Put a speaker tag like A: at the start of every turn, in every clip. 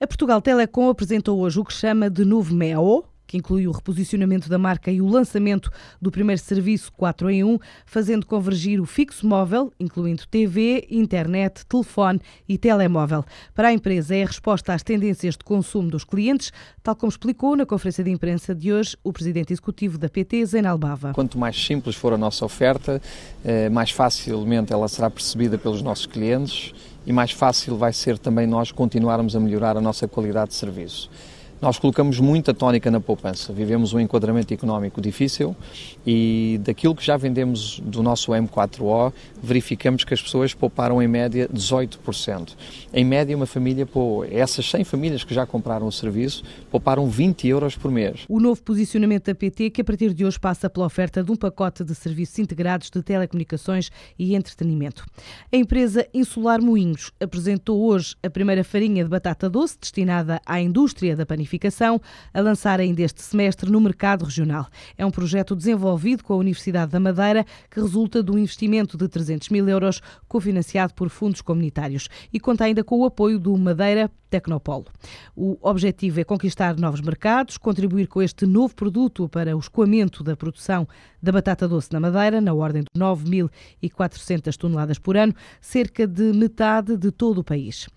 A: A Portugal Telecom apresentou hoje o que chama de novo MEO, que inclui o reposicionamento da marca e o lançamento do primeiro serviço 4 em 1, fazendo convergir o fixo móvel, incluindo TV, internet, telefone e telemóvel. Para a empresa, é a resposta às tendências de consumo dos clientes, tal como explicou na conferência de imprensa de hoje o presidente executivo da PT, Zainal Bava.
B: Quanto mais simples for a nossa oferta, eh, mais facilmente ela será percebida pelos nossos clientes e mais fácil vai ser também nós continuarmos a melhorar a nossa qualidade de serviço. Nós colocamos muita tónica na poupança. Vivemos um enquadramento económico difícil e daquilo que já vendemos do nosso M4O, verificamos que as pessoas pouparam em média 18%. Em média, uma família, essas 100 famílias que já compraram o serviço, pouparam 20 euros por mês.
A: O novo posicionamento da PT, que a partir de hoje passa pela oferta de um pacote de serviços integrados de telecomunicações e entretenimento. A empresa Insular Moinhos apresentou hoje a primeira farinha de batata doce destinada à indústria da panificação Qualificação a lançar ainda este semestre no mercado regional. É um projeto desenvolvido com a Universidade da Madeira que resulta de um investimento de 300 mil euros cofinanciado por fundos comunitários e conta ainda com o apoio do Madeira Tecnopolo. O objetivo é conquistar novos mercados, contribuir com este novo produto para o escoamento da produção da batata doce na Madeira, na ordem de 9.400 toneladas por ano, cerca de metade de todo o país.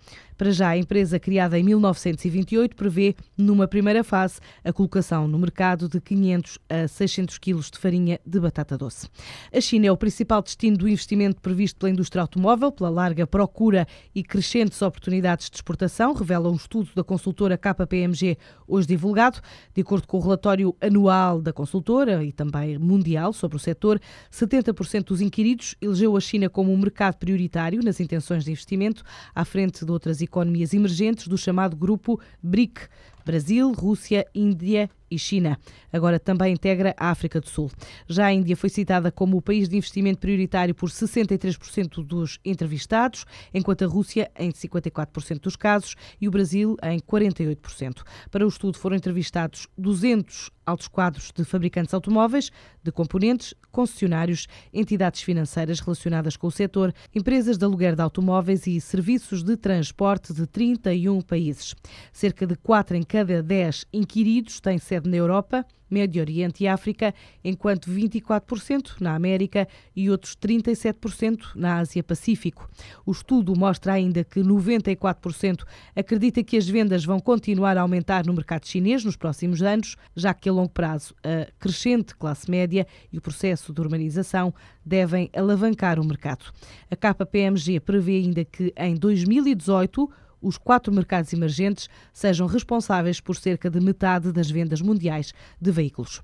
A: Para já, a empresa criada em 1928 prevê, numa primeira fase, a colocação no mercado de 500 a 600 quilos de farinha de batata doce. A China é o principal destino do investimento previsto pela indústria automóvel, pela larga procura e crescentes oportunidades de exportação, revela um estudo da consultora KPMG hoje divulgado. De acordo com o relatório anual da consultora e também mundial sobre o setor, 70% dos inquiridos elegeu a China como um mercado prioritário nas intenções de investimento, à frente de outras economias emergentes do chamado grupo BRIC. Brasil, Rússia, Índia e China. Agora também integra a África do Sul. Já a Índia foi citada como o país de investimento prioritário por 63% dos entrevistados, enquanto a Rússia em 54% dos casos e o Brasil em 48%. Para o estudo foram entrevistados 200 altos quadros de fabricantes automóveis, de componentes, concessionários, entidades financeiras relacionadas com o setor, empresas de aluguer de automóveis e serviços de transporte de 31 países. Cerca de 4 em cada 10 inquiridos têm sede na Europa Médio Oriente e África, enquanto 24% na América e outros 37% na Ásia-Pacífico. O estudo mostra ainda que 94% acredita que as vendas vão continuar a aumentar no mercado chinês nos próximos anos, já que a longo prazo a crescente classe média e o processo de urbanização devem alavancar o mercado. A KPMG prevê ainda que em 2018 os quatro mercados emergentes sejam responsáveis por cerca de metade das vendas mundiais de veículos.